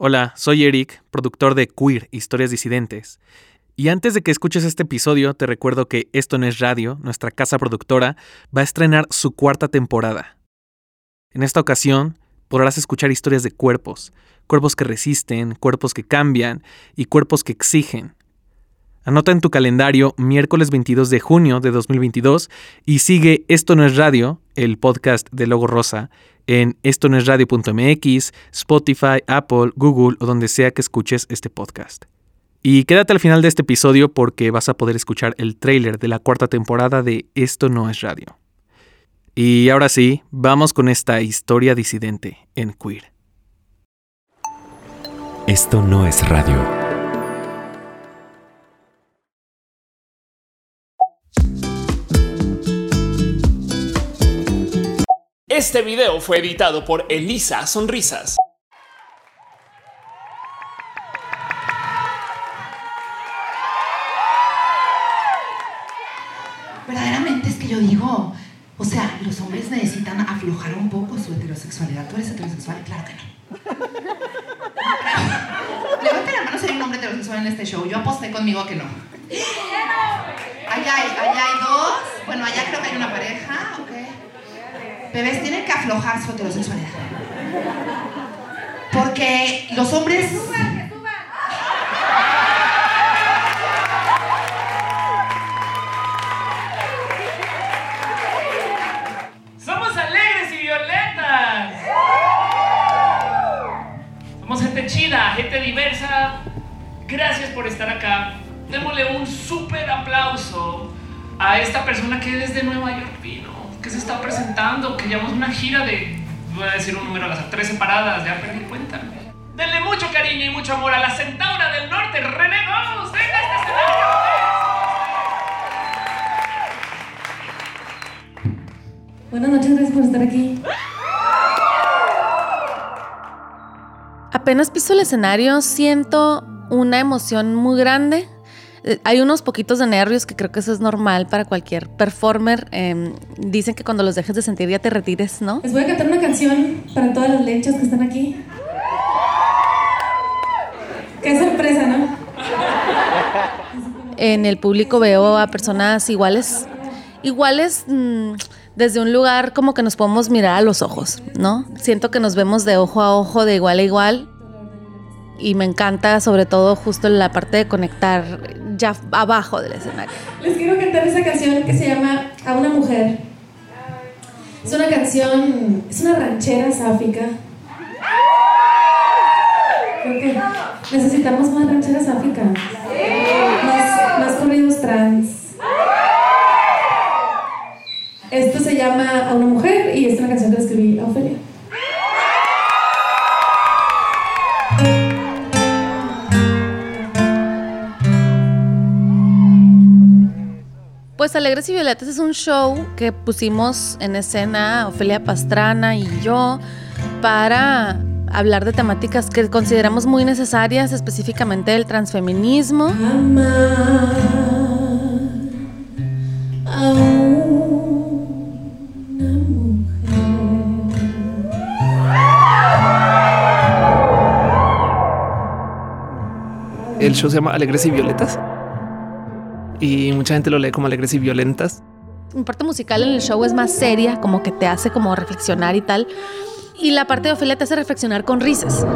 Hola, soy Eric, productor de Queer, Historias Disidentes. Y antes de que escuches este episodio, te recuerdo que Esto no es radio, nuestra casa productora, va a estrenar su cuarta temporada. En esta ocasión, podrás escuchar historias de cuerpos, cuerpos que resisten, cuerpos que cambian y cuerpos que exigen. Anota en tu calendario miércoles 22 de junio de 2022 y sigue Esto no es radio, el podcast de Logo Rosa, en esto no es radio.mx, Spotify, Apple, Google o donde sea que escuches este podcast. Y quédate al final de este episodio porque vas a poder escuchar el tráiler de la cuarta temporada de Esto no es radio. Y ahora sí, vamos con esta historia disidente en queer. Esto no es radio. Este video fue editado por Elisa Sonrisas. Verdaderamente es que yo digo, o sea, los hombres necesitan aflojar un poco su heterosexualidad. ¿Tú eres heterosexual? Claro que no. Levanta la mano si hay un hombre heterosexual en este show. Yo aposté conmigo que no. Allá hay, allá hay dos. Bueno, allá creo que hay una pareja. Ok. Bebés tienen que aflojar su heterosexualidad. Porque los hombres... Somos alegres y violetas. Somos gente chida, gente diversa. Gracias por estar acá. Démosle un súper aplauso a esta persona que desde Nueva York vino que se está presentando, que llevamos una gira de, voy a decir un número a las tres separadas, ya perdí cuenta. Denle mucho cariño y mucho amor a la Centaura del Norte, René Gómez. Venga este escenario. Buenas noches, gracias por estar aquí. Apenas piso el escenario, siento una emoción muy grande hay unos poquitos de nervios que creo que eso es normal para cualquier performer. Em, dicen que cuando los dejes de sentir ya te retires, ¿no? Les voy a cantar una canción para todas las lechas que están aquí. Qué sorpresa, ¿no? En el público veo a personas iguales, iguales mm, desde un lugar como que nos podemos mirar a los ojos, ¿no? Siento que nos vemos de ojo a ojo, de igual a igual y me encanta sobre todo justo la parte de conectar ya abajo del escenario. Les quiero cantar esa canción que se llama A una mujer. Es una canción, es una ranchera sáfica. Creo necesitamos más rancheras sáficas. Más, más corridos trans. Esto se llama A una mujer y es una canción que escribí a Ofelia. Pues Alegres y Violetas es un show que pusimos en escena Ofelia Pastrana y yo para hablar de temáticas que consideramos muy necesarias, específicamente el transfeminismo. El show se llama Alegres y Violetas y mucha gente lo lee como alegres y violentas. Mi parte musical en el show es más seria, como que te hace como reflexionar y tal. Y la parte de Ofelia te hace reflexionar con risas.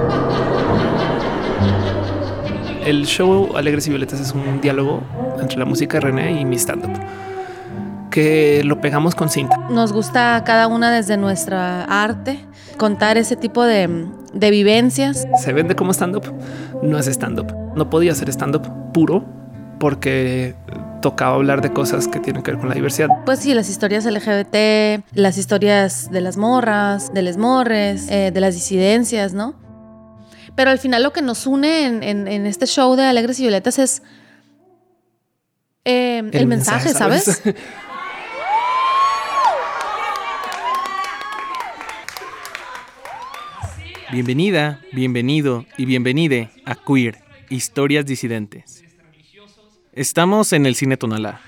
El show Alegres y Violetas es un diálogo entre la música de René y mi stand-up que lo pegamos con cinta. Nos gusta cada una desde nuestra arte contar ese tipo de, de vivencias. Se vende como stand-up, no es stand-up. No podía ser stand-up puro porque tocaba hablar de cosas que tienen que ver con la diversidad. Pues sí, las historias LGBT, las historias de las morras, de les morres, eh, de las disidencias, ¿no? Pero al final lo que nos une en, este show de Alegres y Violetas es eh, el, mensaje, ¿sabes? Bienvenida, bienvenido y bienvenide a Queer, Historias Disidentes. Estamos en el Cine Tonalá.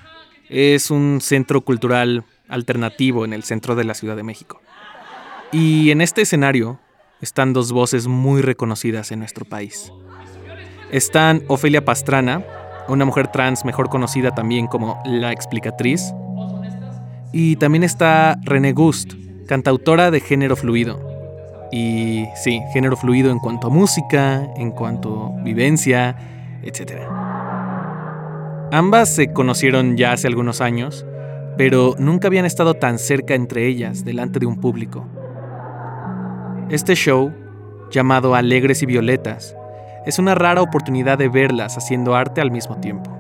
Es un centro cultural alternativo en el centro de la Ciudad de México. Y en este escenario están dos voces muy reconocidas en nuestro país. Están Ofelia Pastrana, una mujer trans mejor conocida también como la explicatriz, y también está René Gust, cantautora de género fluido. Y sí, género fluido en cuanto a música, en cuanto a vivencia, etc. Ambas se conocieron ya hace algunos años, pero nunca habían estado tan cerca entre ellas delante de un público. Este show, llamado Alegres y Violetas, es una rara oportunidad de verlas haciendo arte al mismo tiempo.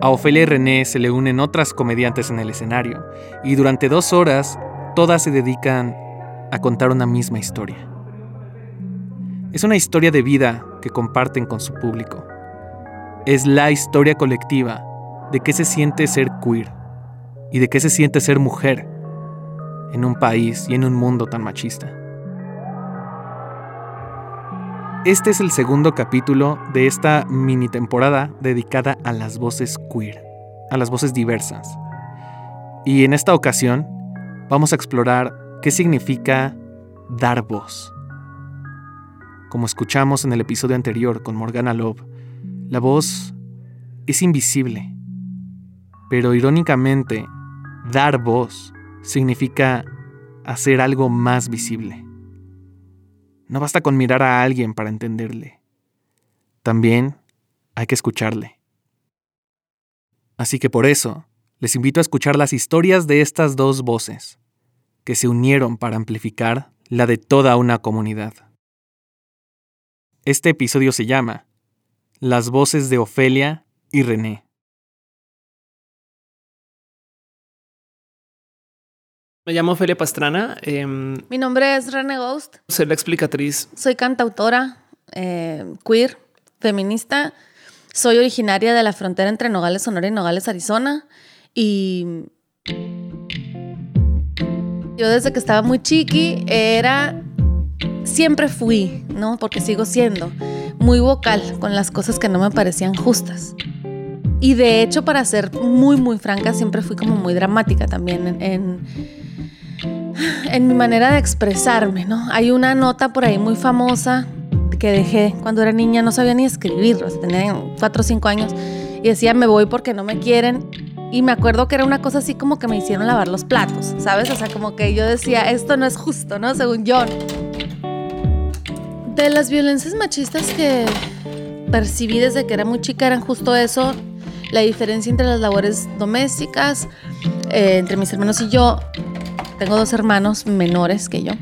A Ofelia y René se le unen otras comediantes en el escenario, y durante dos horas todas se dedican a contar una misma historia. Es una historia de vida que comparten con su público. Es la historia colectiva de qué se siente ser queer y de qué se siente ser mujer en un país y en un mundo tan machista. Este es el segundo capítulo de esta mini temporada dedicada a las voces queer, a las voces diversas. Y en esta ocasión vamos a explorar qué significa dar voz. Como escuchamos en el episodio anterior con Morgana Love, la voz es invisible. Pero irónicamente, dar voz significa hacer algo más visible. No basta con mirar a alguien para entenderle. También hay que escucharle. Así que por eso, les invito a escuchar las historias de estas dos voces, que se unieron para amplificar la de toda una comunidad. Este episodio se llama Las voces de Ofelia y René. Me llamo Ofelia Pastrana. Em, Mi nombre es René Ghost. Soy la explicatriz. Soy cantautora, eh, queer, feminista. Soy originaria de la frontera entre Nogales, Sonora y Nogales, Arizona. Y yo desde que estaba muy chiqui era, siempre fui, ¿no? Porque sigo siendo muy vocal con las cosas que no me parecían justas. Y de hecho, para ser muy, muy franca, siempre fui como muy dramática también en, en en mi manera de expresarme, ¿no? Hay una nota por ahí muy famosa que dejé cuando era niña, no sabía ni escribir, tenía 4 o 5 años, y decía, me voy porque no me quieren. Y me acuerdo que era una cosa así como que me hicieron lavar los platos, ¿sabes? O sea, como que yo decía, esto no es justo, ¿no? Según yo. De las violencias machistas que percibí desde que era muy chica eran justo eso, la diferencia entre las labores domésticas, eh, entre mis hermanos y yo, tengo dos hermanos menores que yo.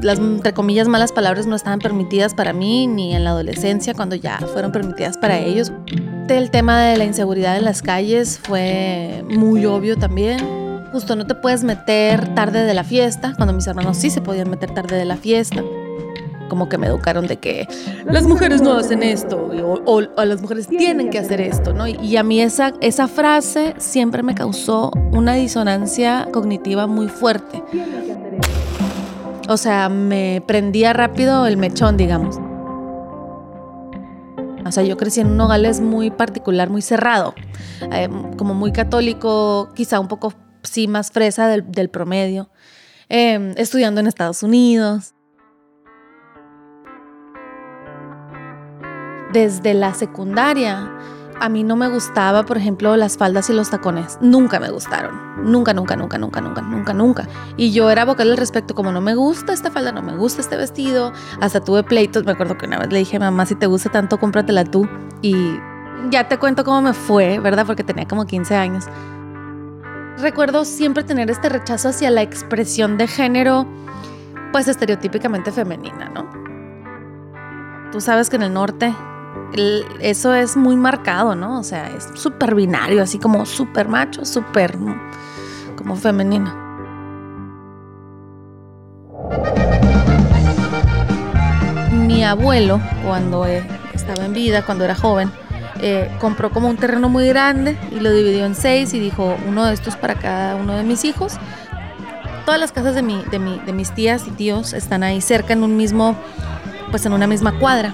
Las, entre comillas, malas palabras no estaban permitidas para mí ni en la adolescencia, cuando ya fueron permitidas para ellos. El tema de la inseguridad en las calles fue muy obvio también. Justo no te puedes meter tarde de la fiesta, cuando mis hermanos sí se podían meter tarde de la fiesta como que me educaron de que las mujeres no hacen esto o, las mujeres tienen que hacer esto, ¿no? Y, a mí esa, esa frase siempre me causó una disonancia cognitiva muy fuerte. O sea, me prendía rápido el mechón, digamos. O sea, yo crecí en un Nogales muy particular, muy cerrado, eh, como muy católico, quizá un poco, sí, más fresa del, promedio, eh, estudiando en Estados Unidos. Desde la secundaria a mí no me gustaba, por ejemplo, las faldas y los tacones. Nunca me gustaron. Nunca, nunca, nunca, nunca, nunca, nunca, nunca. Y yo era vocal al respecto, como no me gusta esta falda, no me gusta este vestido. Hasta tuve pleitos. Me acuerdo que una vez le dije, mamá, si te gusta tanto, cómpratela tú. Y ya te cuento cómo me fue, ¿verdad? Porque tenía como 15 años. Recuerdo siempre tener este rechazo hacia la expresión de género, pues estereotípicamente femenina, ¿no? Tú sabes que en el norte eso es muy marcado, ¿no? O sea, es súper binario, así como súper macho, súper como femenino. Mi abuelo, cuando eh, estaba en vida, cuando era joven, eh, compró como un terreno muy grande y lo dividió en seis y dijo, uno de estos para cada uno de mis hijos. Todas las casas de, mi, de, mi, de mis tías y tíos están ahí cerca en un mismo, pues en una misma cuadra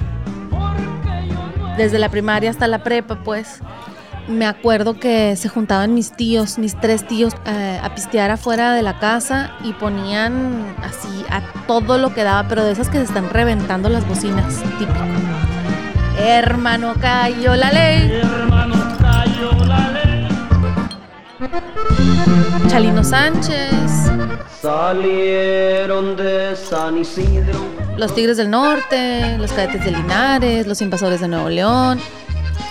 desde la primaria hasta la prepa, pues. me acuerdo que se juntaban mis tíos, mis tres tíos, eh, a pistear afuera de la casa y ponían así a todo lo que daba, pero de esas que se están reventando las bocinas, típico. Hermano, cayó la ley. Hermano, cayó la ley. Chalino Sánchez, Salieron de San Isidro. los Tigres del Norte, los Cadetes de Linares, los Invasores de Nuevo León,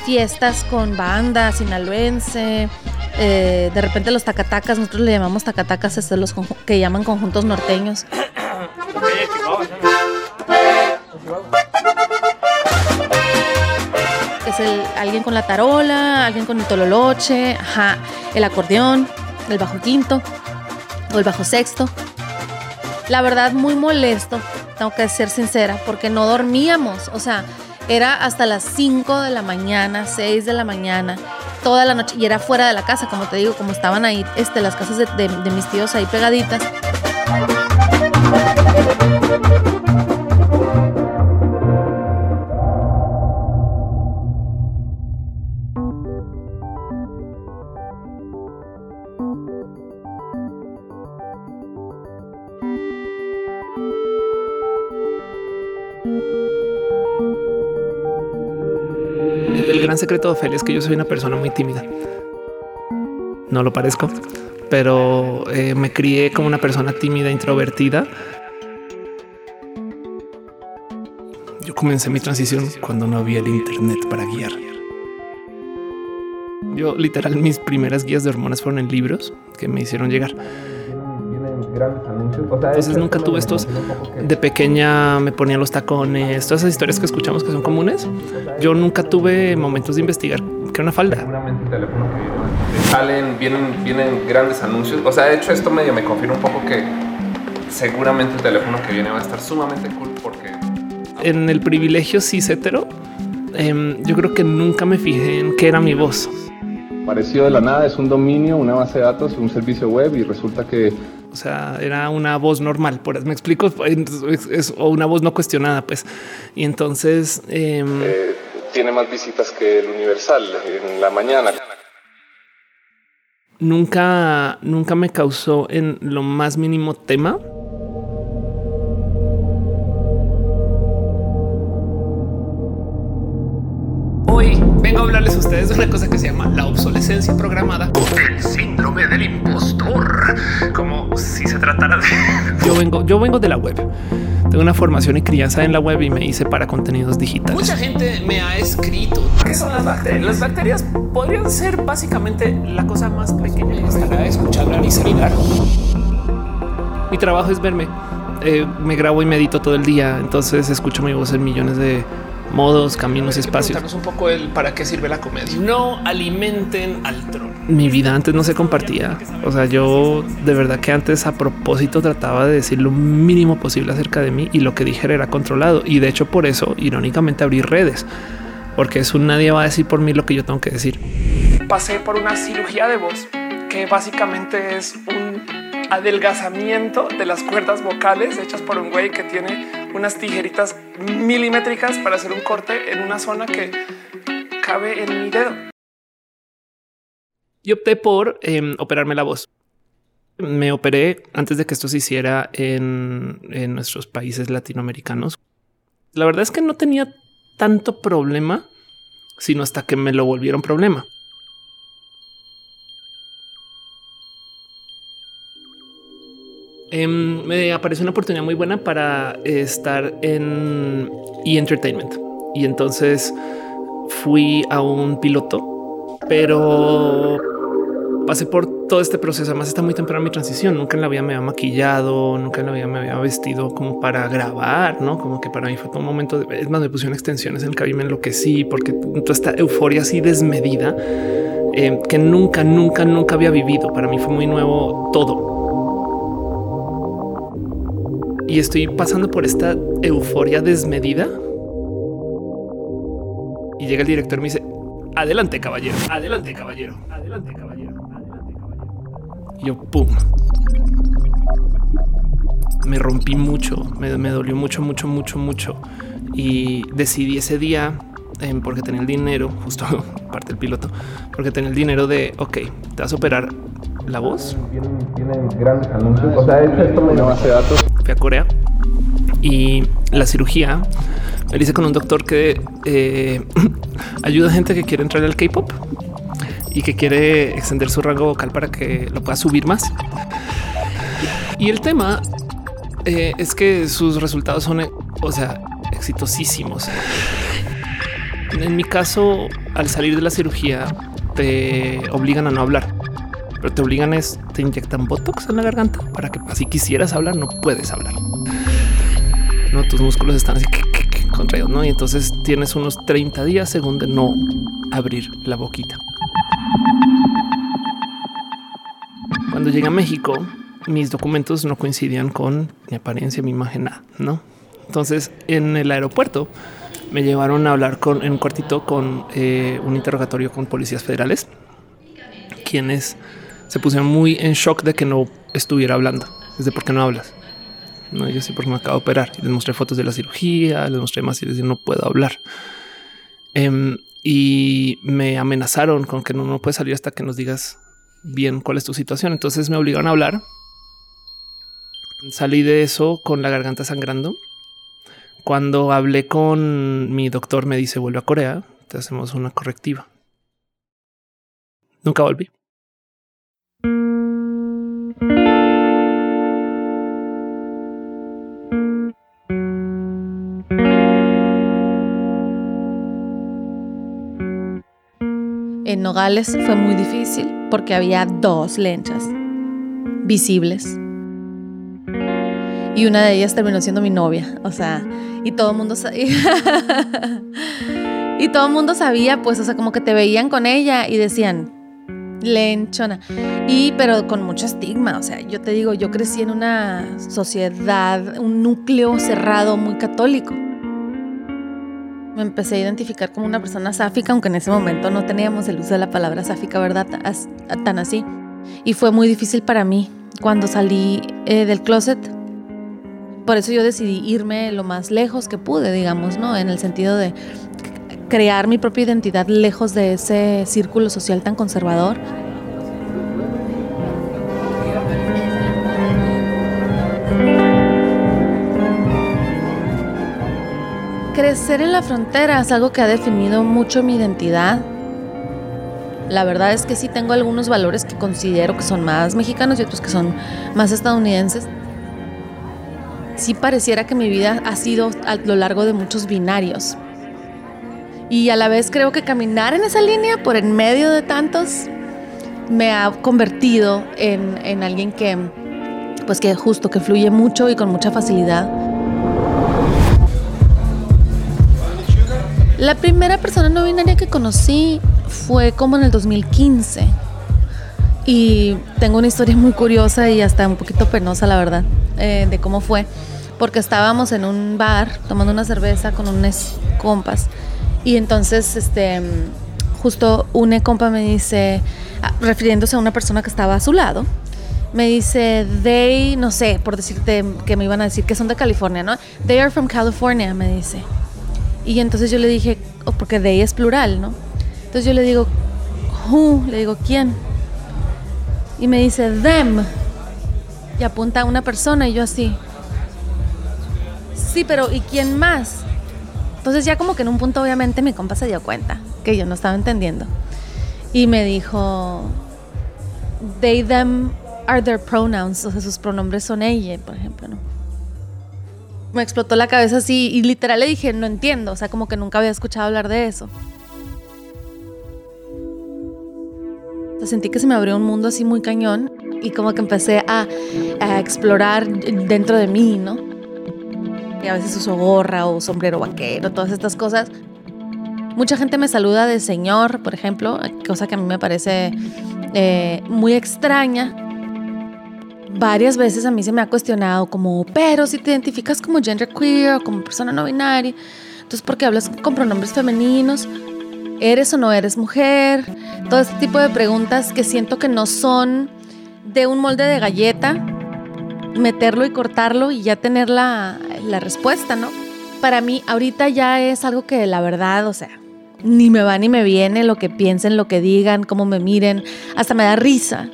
fiestas con banda sinaloense, eh, de repente los tacatacas, nosotros le llamamos tacatacas, es los que llaman conjuntos norteños. Es alguien con la tarola, alguien con el tololoche, el acordeón, el bajo quinto o el bajo sexto. La verdad, muy molesto, tengo que ser sincera, porque no dormíamos. O sea, era hasta las 5 de la mañana, 6 de la mañana, toda la noche. Y era fuera de la casa, como te digo, como estaban ahí este, las casas de, de- de mis tíos ahí pegaditas. Secreto de Ofelia es que yo soy una persona muy tímida. No lo parezco, pero eh, me crié como una persona tímida, introvertida. Yo comencé mi transición cuando no había el internet para guiar. Yo literal mis primeras guías de hormonas fueron en libros que me hicieron llegar. Entonces nunca tuve estos de pequeña me ponía los tacones, todas esas historias que escuchamos que son comunes. Yo nunca tuve momentos de investigar que una falda. Seguramente el teléfono que viene, salen, vienen, vienen grandes anuncios. O sea, de hecho, esto medio me confirma un poco que seguramente el teléfono que viene va a estar sumamente cool porque En el privilegio cis hetero, em, yo creo que nunca me fijé en qué era mi voz. Apareció de la nada, es un dominio, una base de datos, un servicio web y resulta que O sea, era una voz normal, por me explico, es, es- o una voz no cuestionada, pues. Y entonces em, eh, tiene más visitas que el Universal en la mañana. nunca, nunca me causó en lo más mínimo tema. Hoy vengo a hablarles a ustedes de una cosa que se llama la obsolescencia programada. El síndrome del impostor. Como si se tratara de... Yo vengo, yo vengo de la web. Tengo una formación y crianza en la web y me hice para contenidos digitales. Mucha gente me ha escrito qué son las bacterias. Las bacterias podrían ser básicamente la cosa más pequeña que estará escuchando mi celular. Mi trabajo es verme. Eh, me grabo y medito todo el día, entonces escucho mi voz en millones de modos, caminos y espacios. un poco el para qué sirve la comedia. No alimenten al troll. Mi vida antes no se compartía. O sea, yo de verdad que antes a propósito trataba de decir lo mínimo posible acerca de mí y lo que dijera era controlado. Y de hecho por eso, irónicamente, abrí redes. Porque es un nadie va a decir por mí lo que yo tengo que decir. Pasé por una cirugía de voz que básicamente es un adelgazamiento de las cuerdas vocales hechas por un güey que tiene unas tijeritas milimétricas para hacer un corte en una zona que cabe en mi dedo. Y opté por eh, operarme la voz. Me operé antes de que esto se hiciera en, en nuestros países latinoamericanos. La verdad es que no tenía tanto problema, sino hasta que me lo volvieron problema. Em, me apareció una oportunidad muy buena para estar en E! Entertainment. Y entonces fui a un piloto, pero pasé por todo este proceso. Además, está muy temprano mi transición. Nunca en la vida me había maquillado, nunca en la vida me había vestido como para grabar, no como que para mí fue todo un momento. De, es más, me pusieron extensiones en el cabello, me enloquecí porque toda esta euforia así desmedida eh, que nunca, nunca, nunca había vivido. Para mí fue muy nuevo todo y estoy pasando por esta euforia desmedida. Y llega el director y me dice, adelante caballero, adelante caballero, adelante caballero, adelante caballero. Y yo, ¡pum! Me rompí mucho, me, me dolió mucho, mucho, mucho, mucho. Y decidí ese día eh, porque tenía el dinero, justo parte del piloto, porque tenía el dinero de, ok, te vas a operar la voz. Tienen grandes anuncios. O sea, esto me base de datos. A Corea y la cirugía me hice con un doctor que eh, ayuda a gente que quiere entrar al K-pop y que quiere extender su rango vocal para que lo pueda subir más. Y el tema eh, es que sus resultados son, o sea, exitosísimos. En mi caso, al salir de la cirugía, te obligan a no hablar, pero te obligan es, te inyectan botox en la garganta para que así quisieras hablar, no puedes hablar. No, tus músculos están así contraídos, no? Y entonces tienes unos 30 días según de no abrir la boquita. Cuando llegué a México, mis documentos no coincidían con mi apariencia, mi imagen, nada, no? Entonces en el aeropuerto me llevaron a hablar con en un cuartito con eh, un interrogatorio con policías federales, quienes se pusieron muy en shock de que no estuviera hablando. Desde por qué no hablas. No, yo sí porque me acabo de operar. Les mostré fotos de la cirugía, les mostré más y les dije no puedo hablar. Em, y me amenazaron con que no, no puedes salir hasta que nos digas bien cuál es tu situación. Entonces me obligaron a hablar. Salí de eso con la garganta sangrando. Cuando hablé con mi doctor me dice vuelve a Corea, te hacemos una correctiva. Nunca volví. Nogales fue muy difícil porque había dos lenchas visibles. Y una de ellas terminó siendo mi novia. O sea, y todo el mundo sabía. y todo el mundo sabía, pues, o sea, como que te veían con ella y decían, lenchona. Y, pero con mucho estigma. O sea, yo te digo, yo crecí en una sociedad, un núcleo cerrado muy católico. Me empecé a identificar como una persona sáfica, aunque en ese momento no teníamos el uso de la palabra sáfica, ¿verdad? Tan así. Y fue muy difícil para mí cuando salí eh, del closet. Por eso yo decidí irme lo más lejos que pude, digamos, ¿no? En el sentido de crear mi propia identidad lejos de ese círculo social tan conservador. Crecer en la frontera es algo que ha definido mucho mi identidad. La verdad es que sí tengo algunos valores que considero que son más mexicanos y otros que son más estadounidenses. Sí pareciera que mi vida ha sido a lo largo de muchos binarios. Y a la vez creo que caminar en esa línea por en medio de tantos me ha convertido en, en alguien que, pues que justo, que fluye mucho y con mucha facilidad. La primera persona no binaria que conocí fue como en el 2015. Y tengo una historia muy curiosa y hasta un poquito penosa, la verdad, eh, de cómo fue. Porque estábamos en un bar tomando una cerveza con unos compas. Y entonces, este, justo una compa me dice, ah, refiriéndose a una persona que estaba a su lado, me dice, they, no sé, por decirte que me iban a decir que son de California, ¿no? They are from California, me dice. Y entonces yo le dije, oh, porque they es plural, ¿no? Entonces yo le digo, who, le digo, ¿quién? Y me dice, them. Y apunta a una persona y yo así. Sí, pero ¿y quién más? Entonces ya como que en un punto obviamente mi compa se dio cuenta que yo no estaba entendiendo. Y me dijo, they, them are their pronouns, o sea, sus pronombres son ella, por ejemplo, ¿no? Me explotó la cabeza así y literal le dije, no entiendo, o sea, como que nunca había escuchado hablar de eso. Sentí que se me abrió un mundo así muy cañón y como que empecé a, a explorar dentro de mí, ¿no? Y a veces uso gorra o sombrero vaquero, todas estas cosas. Mucha gente me saluda de señor, por ejemplo, cosa que a mí me parece eh, muy extraña. Varias veces a mí se me ha cuestionado como, pero si te identificas como genderqueer o como persona no binaria, entonces ¿por qué hablas con pronombres femeninos? ¿Eres o no eres mujer? Todo este tipo de preguntas que siento que no son de un molde de galleta, meterlo y cortarlo y ya tener la, la respuesta, ¿no? Para mí ahorita ya es algo que la verdad, o sea, Ni me va ni me viene lo que piensen, lo que digan, cómo me miren. Hasta me da risa.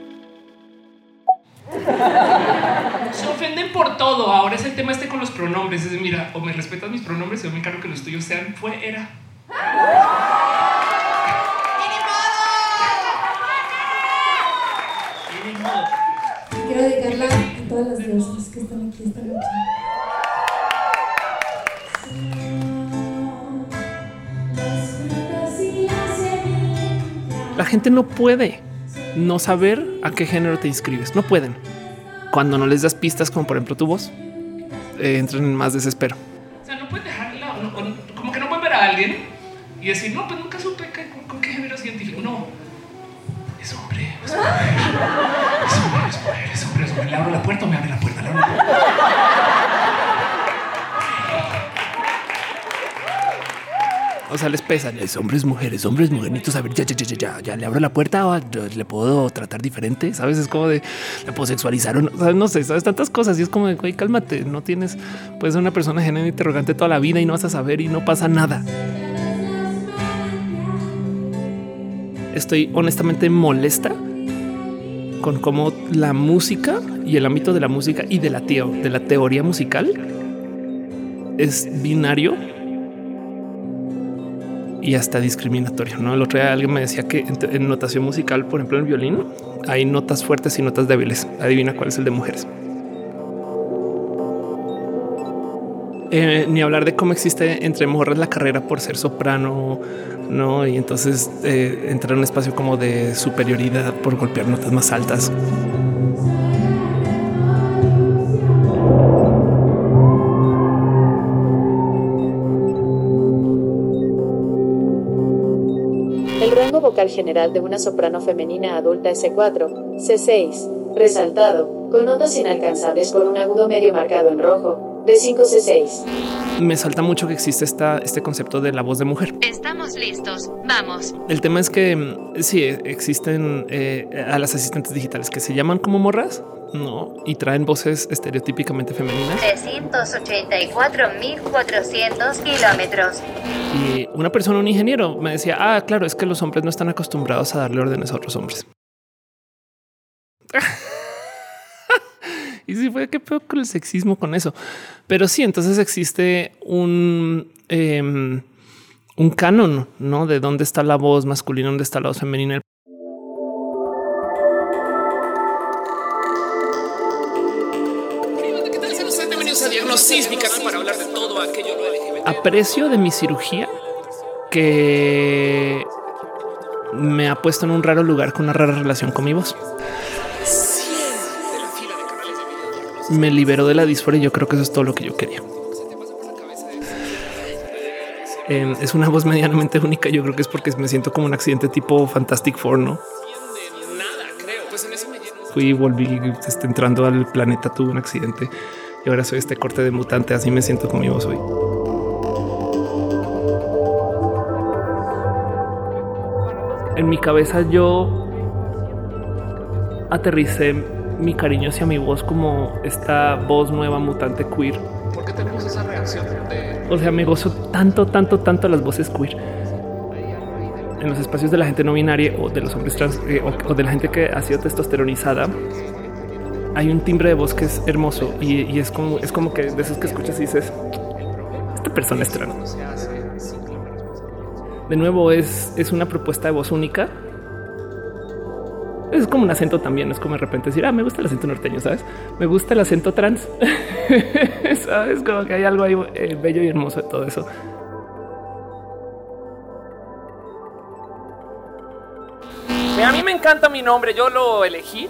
Se ofenden por todo. Ahora es el tema este con los pronombres. Es mira, o me respetas mis pronombres o me encargo que los tuyos sean fue, era. Y ni modo. Quiero dedicarla a todas las diosas que están aquí esta noche. La gente no puede no saber a qué género te inscribes. No pueden. Cuando no les das pistas, como por ejemplo tu voz, eh, entran en más desespero. O sea, no puedes dejarla, como que no pueden ver a alguien y decir, no, pues nunca supe con, con qué género científico. No, es hombre, es mujer, es hombre, es mujer, es hombre, es mujer. ¿Le abro la puerta o me abre la puerta? ¿Le abro la puerta? O sea, les pesan. Es hombres, mujeres, hombres, mujernitos. A ver, ya, ya, ya, ya, ya, le abro la puerta o le puedo tratar diferente. Sabes, es como de le puedo sexualizar o no, ¿sabes? no sé, sabes tantas cosas. Y es como de güey, cálmate. No tienes, puedes ser una persona género interrogante toda la vida y no vas a saber y no pasa nada. Estoy honestamente molesta con cómo la música y el ámbito de la música y de la, teo- de la teoría musical es binario y hasta discriminatorio. No, el otro día alguien me decía que en, notación musical, por ejemplo, en el violín hay notas fuertes y notas débiles. Adivina cuál es el de mujeres. Eh, ni hablar de cómo existe entre morras la carrera por ser soprano, no? Y entonces eh, entrar en un espacio como de superioridad por golpear notas más altas. General de una soprano femenina adulta es C4, C6, resaltado, con notas inalcanzables por un agudo medio marcado en rojo, de 5 C6. Me salta mucho que existe esta, este concepto de la voz de mujer. Estamos listos. Vamos. El tema es que mm, sí existen eh, a las asistentes digitales que se llaman como morras, no, y traen voces estereotípicamente femeninas. 384.400 kilómetros. Y una persona, un ingeniero, me decía, ah, claro, es que los hombres no están acostumbrados a darle órdenes a otros hombres. y sí fue que peor con el sexismo con eso. Pero sí, entonces existe un, em, un canon, ¿no? De dónde está la voz masculina, dónde está la voz femenina. LGBT. Aprecio de mi cirugía que me ha puesto en un raro lugar con una rara relación con mi voz. Me liberó de la disforia y yo creo que eso es todo lo que yo quería. Eh, es una voz medianamente única. Yo creo que es porque me siento como un accidente tipo Fantastic Four, no? Fui y volví este, entrando al planeta, tuve un accidente y ahora soy este corte de mutante. Así me siento con mi voz hoy. En mi cabeza yo aterricé mi cariño hacia mi voz como esta voz nueva mutante queer. ¿Por qué tenemos esa reacción de O sea, me gozo tanto, tanto, tanto las voces queer. En los espacios de la gente no binaria o de los hombres trans eh, o, o de la gente que ha sido testosteronizada, hay un timbre de voz que es hermoso y, es como es como que de esos que escuchas y dices esta persona es trans. De nuevo, es, es una propuesta de voz única. Es como un acento también. Es como de repente decir, ah, me gusta el acento norteño, sabes? Me gusta el acento trans. sabes como que hay algo ahí eh, bello y hermoso de todo eso. A mí me encanta mi nombre, yo lo elegí,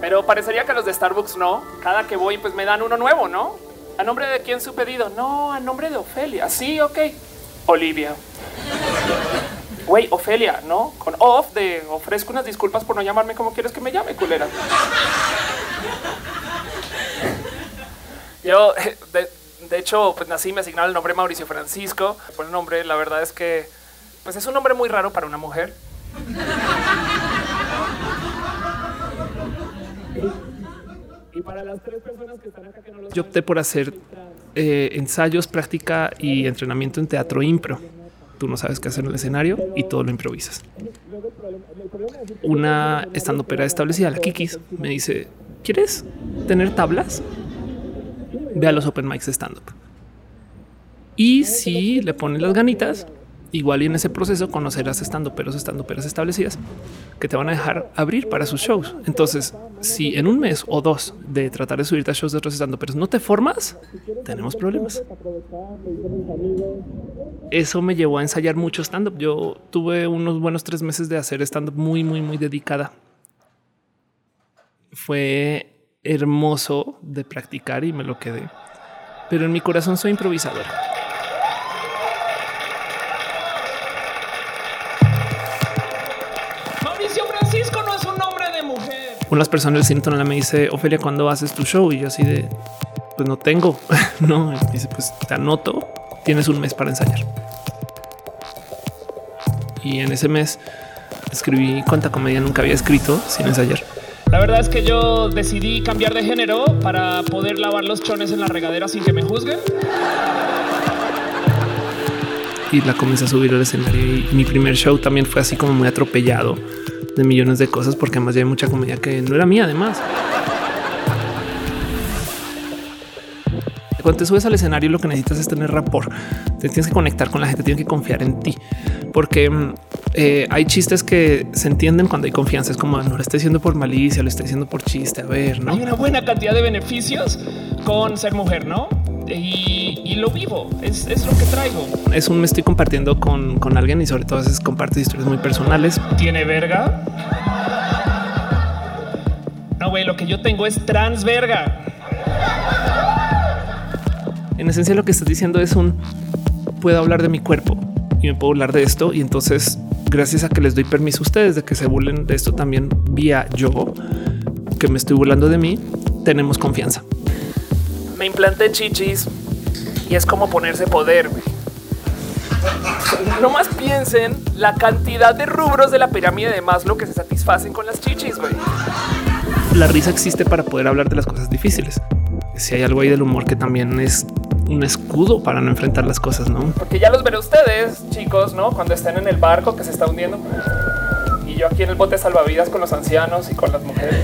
pero parecería que los de Starbucks no. Cada que voy, pues me dan uno nuevo, ¿no? ¿A nombre de quién su pedido? No, a nombre de Ofelia. Sí, ok. Olivia. Güey, Ofelia, ¿no? Con off de ofrezco unas disculpas por no llamarme como quieres que me llame, culera. Yo, de, de hecho, pues nací, me asignaron el nombre Mauricio Francisco. Por el nombre, la verdad es que, pues es un nombre muy raro para una mujer. Y para las tres personas que están acá que no Yo opté por hacer eh, ensayos, práctica y entrenamiento en teatro impro. Tú no sabes qué hacer en el escenario y todo lo improvisas. Una estando pera establecida, la Kikis, me dice, ¿quieres tener tablas? Ve a los open mics de stand-up. Y si le pones las ganitas, igual y en ese proceso conocerás estando peros, estando peras establecidas que te van a dejar abrir para sus shows. Entonces, si en un mes o dos de tratar de subirte a shows de otros estando peros no te formas, tenemos problemas. Eso me llevó a ensayar mucho stand up. Yo tuve unos buenos tres meses de hacer stand up muy, muy, muy dedicada. Fue hermoso de practicar y me lo quedé. Pero en mi corazón soy improvisador. Mujer. Unas personas del Cintonala me dice, Ofelia, ¿cuándo haces tu show? Y yo así de, pues no tengo. no, y dice, pues te anoto, tienes un mes para ensayar. Y en ese mes escribí cuánta comedia nunca había escrito sin ensayar. La verdad es que yo decidí cambiar de género para poder lavar los chones en la regadera sin que me juzguen. Y la comencé a subir al escenario. Y mi primer show también fue así como muy atropellado de millones de cosas, porque además ya hay mucha comedia que no era mía. Además, cuando te subes al escenario, lo que necesitas es tener rapport. Te tienes que conectar con la gente, tienes que confiar en ti, porque mm, eh, hay chistes que se entienden cuando hay confianza. Es como no lo estoy diciendo por malicia, lo estoy diciendo por chiste. A ver, no Hay una buena cantidad de beneficios con ser mujer, ¿no? Y, y lo vivo, es, es lo que traigo. es un me estoy compartiendo con, con alguien y sobre todo a veces compartes historias muy personales. ¿Tiene verga? No, güey, lo que yo tengo es trans verga. En esencia lo que estás diciendo es un puedo hablar de mi cuerpo y me puedo hablar de esto y entonces gracias a que les doy permiso a ustedes de que se burlen de esto también vía yo que me estoy burlando de mí, tenemos confianza. Me implanté chichis y es como ponerse poder. No más piensen la cantidad de rubros de la pirámide de Maslow que se satisfacen con las chichis, güey. La risa existe para poder hablar de las cosas difíciles. Si hay algo ahí del humor que también es un escudo para no enfrentar las cosas, ¿no? Porque ya los veré ustedes, chicos, ¿no? Cuando estén en el barco que se está hundiendo. Y yo aquí en el bote salvavidas con los ancianos y con las mujeres.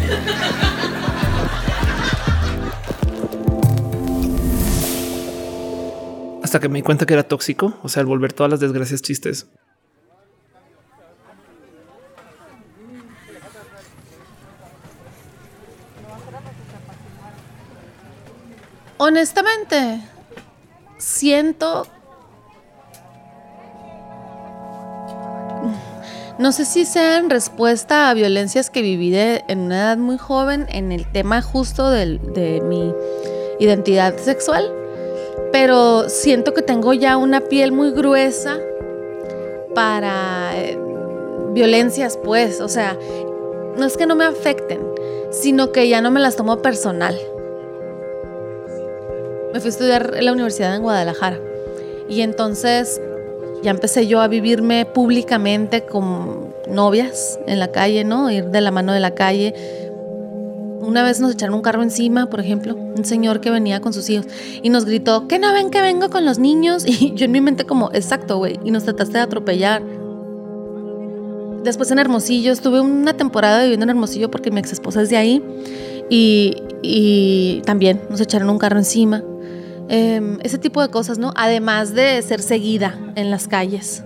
Hasta que me di cuenta que era tóxico, o sea, al volver todas las desgracias chistes. Honestamente, siento... No sé si sea en respuesta a violencias que viví de- en una edad muy joven en el tema justo del- de mi identidad sexual, pero siento que tengo ya una piel muy gruesa para eh, violencias, pues, o sea, no es que no me afecten, sino que ya no me las tomo personal. Me fui a estudiar en la universidad en Guadalajara y entonces ya empecé yo a vivirme públicamente con novias en la calle, ¿no? Ir de la mano de la calle. Una vez nos echaron un carro encima, por ejemplo, un señor que venía con sus hijos y nos gritó, ¿que no ven que vengo con los niños? Y yo en mi mente como, exacto, güey, y nos trataste de atropellar. Después en Hermosillo, estuve una temporada viviendo en Hermosillo porque mi ex esposa es de ahí y, y también nos echaron un carro encima. Em, ese tipo de cosas, ¿no? Además de ser seguida en las calles.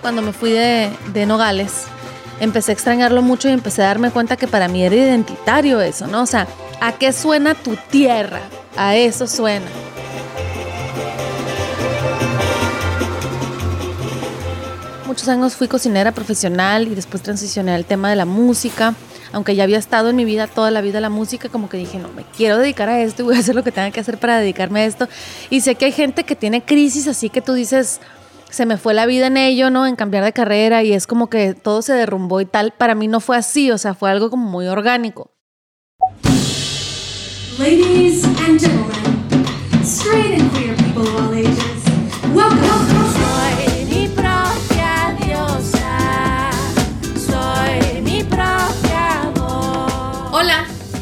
Cuando me fui de, de Nogales, empecé a extrañarlo mucho y empecé a darme cuenta que para mí era identitario eso, ¿no? O sea, ¿a qué suena tu tierra? A eso suena. Muchos años fui cocinera profesional y después transicioné al tema de la música. Aunque ya había estado en mi vida toda la vida la música, como que dije, no, me quiero dedicar a esto y voy a hacer lo que tenga que hacer para dedicarme a esto. Y sé que hay gente que tiene crisis, así que tú dices, se me fue la vida en ello, ¿no? En cambiar de carrera y es como que todo se derrumbó y tal. Para mí no fue así, o sea, fue algo como muy orgánico. Ladies and gentlemen, straight and queer people of all ages, welcome.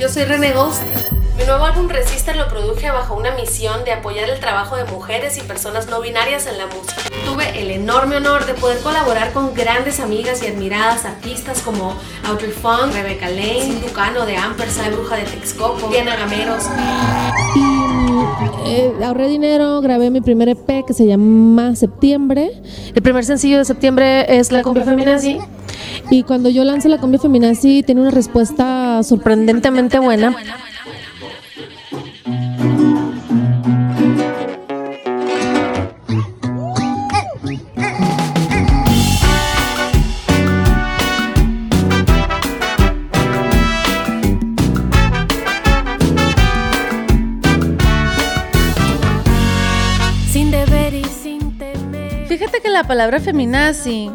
Soy René mi nuevo álbum Resiste lo produje bajo una misión de apoyar el trabajo de mujeres y personas no binarias en la música. Tuve el enorme honor de poder colaborar con grandes amigas y admiradas artistas como Audrey Funk, Rebecca Lane, Tucano de Ampersand, Bruja de Texcoco, Diana Gameros. Eh, ahorré dinero, grabé mi primer EP que se llama Septiembre. El primer sencillo de septiembre es La Cumbia Feminazi. Y cuando yo lanzo la cumbia feminazi tiene una respuesta sorprendentemente buena. Palabra feminazi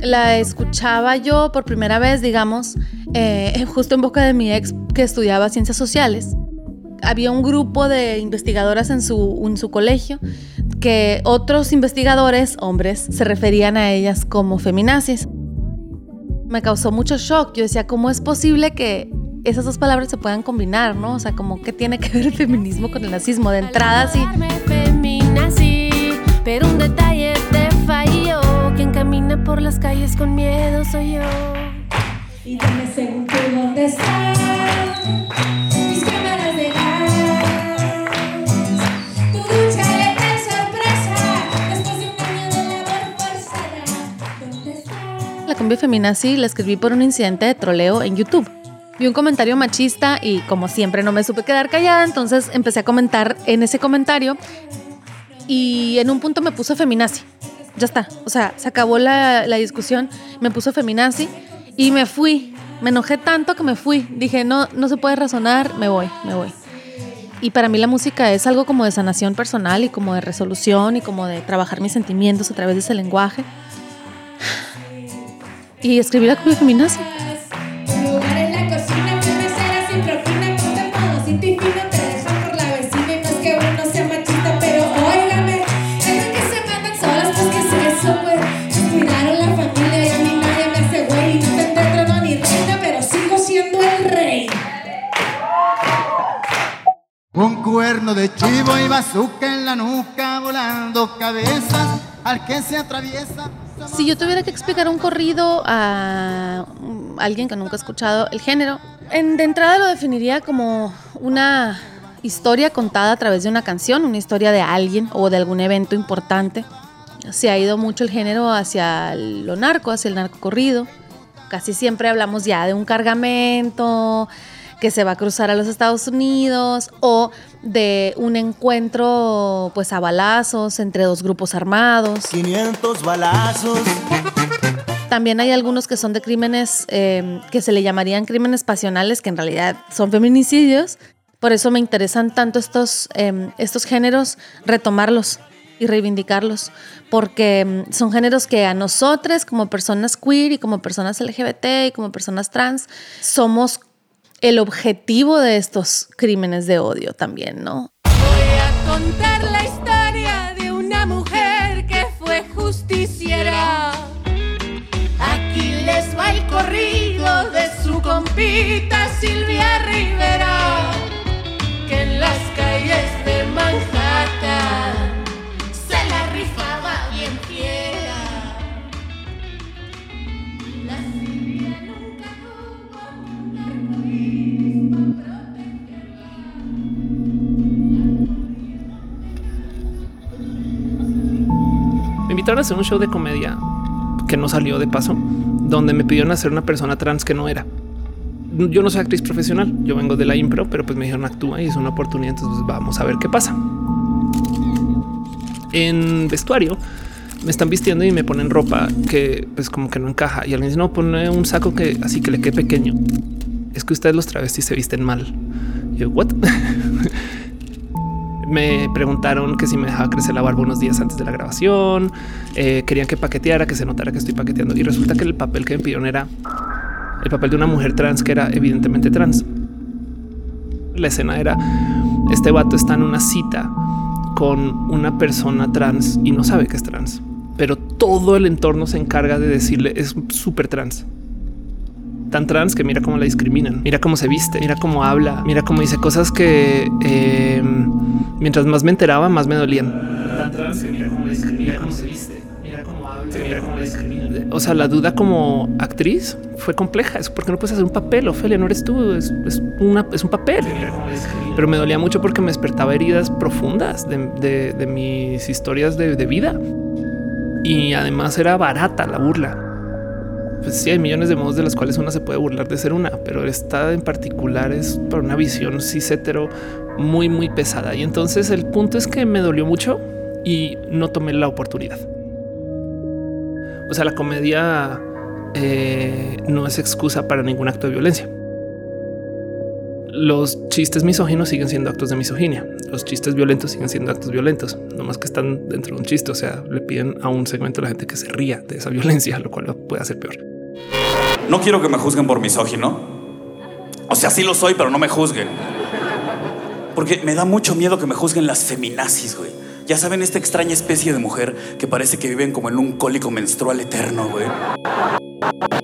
la escuchaba yo por primera vez, digamos, eh, justo en boca de mi ex que estudiaba ciencias sociales. Había un grupo de investigadoras en su, colegio que otros investigadores, hombres, se referían a ellas como feminazis. Me causó mucho shock. Yo decía, ¿cómo es posible que esas dos palabras se puedan combinar, no? O sea, como que tiene que ver el feminismo con el nazismo. De entrada, sí. Pero un detalle te falló. Quien camina por las calles con miedo soy yo. Y dime según tú dónde estás. Mis cámaras de gas. Tu ducha sorpresa. Después de un año de labor forzada. ¿Dónde estás? La cumbia feminazi la escribí por un incidente de troleo en YouTube. Vi un comentario machista y como siempre no me supe quedar callada, entonces empecé a comentar en ese comentario y en un punto me puso feminazi. Ya está, o sea, se acabó la, la discusión, me puso feminazi y me fui. Me enojé tanto que me fui. Dije, no, no se puede razonar, me voy, me voy. Y para mí la música es algo como de sanación personal y como de resolución y como de trabajar mis sentimientos a través de ese lenguaje. Y escribí la cumbia feminazi. Cuerno de chivo y bazooka en la nuca, volando cabezas al que se atraviesa. Si yo tuviera que explicar un corrido a alguien que nunca ha escuchado el género, en- de entrada lo definiría como una historia contada a través de una canción, una historia de alguien o de algún evento importante. Se ha ido mucho el género hacia lo narco, hacia el narco corrido. Casi siempre hablamos ya de un cargamento que se va a cruzar a los Estados Unidos o de un encuentro pues a balazos entre dos grupos armados. 500 balazos. También hay algunos que son de crímenes eh, que se le llamarían crímenes pasionales, que en realidad son feminicidios. Por eso me interesan tanto estos, eh, estos géneros, retomarlos y reivindicarlos, porque mm, son géneros que a nosotros como personas queer y como personas LGBT y como personas trans somos el objetivo de estos crímenes de odio también, ¿no? Voy a contar la historia de una mujer que fue justiciera. Aquí les va el corrido de su compita Silvia Rivera, que en las calles de Manhattan Me invitaron a hacer un show de comedia que no salió de paso, donde me pidieron hacer una persona trans que no era. Yo no soy actriz profesional, yo vengo de la impro, pero pues me dijeron actúa y es una oportunidad, entonces pues, vamos a ver qué pasa. En vestuario me están vistiendo y me ponen ropa que pues como que no encaja y alguien dice no pone un saco que así que le quede pequeño. Es que ustedes los travestis se visten mal. Y yo, what? me preguntaron que si me dejaba crecer la barba unos días antes de la grabación. Eh, querían que paqueteara, que se notara que estoy paqueteando. Y resulta que el papel que me pidieron era el papel de una mujer trans que era evidentemente trans. La escena era este vato está en una cita con una persona trans y no sabe que es trans, pero todo el entorno se encarga de decirle es súper trans. tan trans que mira cómo la discriminan, mira cómo se viste, mira cómo habla, mira cómo dice cosas que eh, mientras más me enteraba, más me dolían. O sea, la duda como actriz fue compleja. Es porque no puedes hacer un papel. Ofelia, no eres tú, es, es una, es un papel. Pero me dolía mucho porque me despertaba heridas profundas de, de- de mis historias de, de vida. Y además era barata la burla. Pues sí, hay millones de modos de los cuales una se puede burlar de ser una, pero esta en particular es por una visión cis hetero muy, muy pesada. Y entonces el punto es que me dolió mucho y no tomé la oportunidad. O sea, la comedia eh, no es excusa para ningún acto de violencia. Los chistes misóginos siguen siendo actos de misoginia. Los chistes violentos siguen siendo actos violentos, no más que están dentro de un chiste. O sea, le piden a un segmento de la gente que se ría de esa violencia, lo cual lo puede hacer peor. No quiero que me juzguen por misógino. O sea, sí lo soy, pero no me juzguen. Porque me da mucho miedo que me juzguen las feminazis, güey. Ya saben, esta extraña especie de mujer que parece que viven como en un cólico menstrual eterno, güey.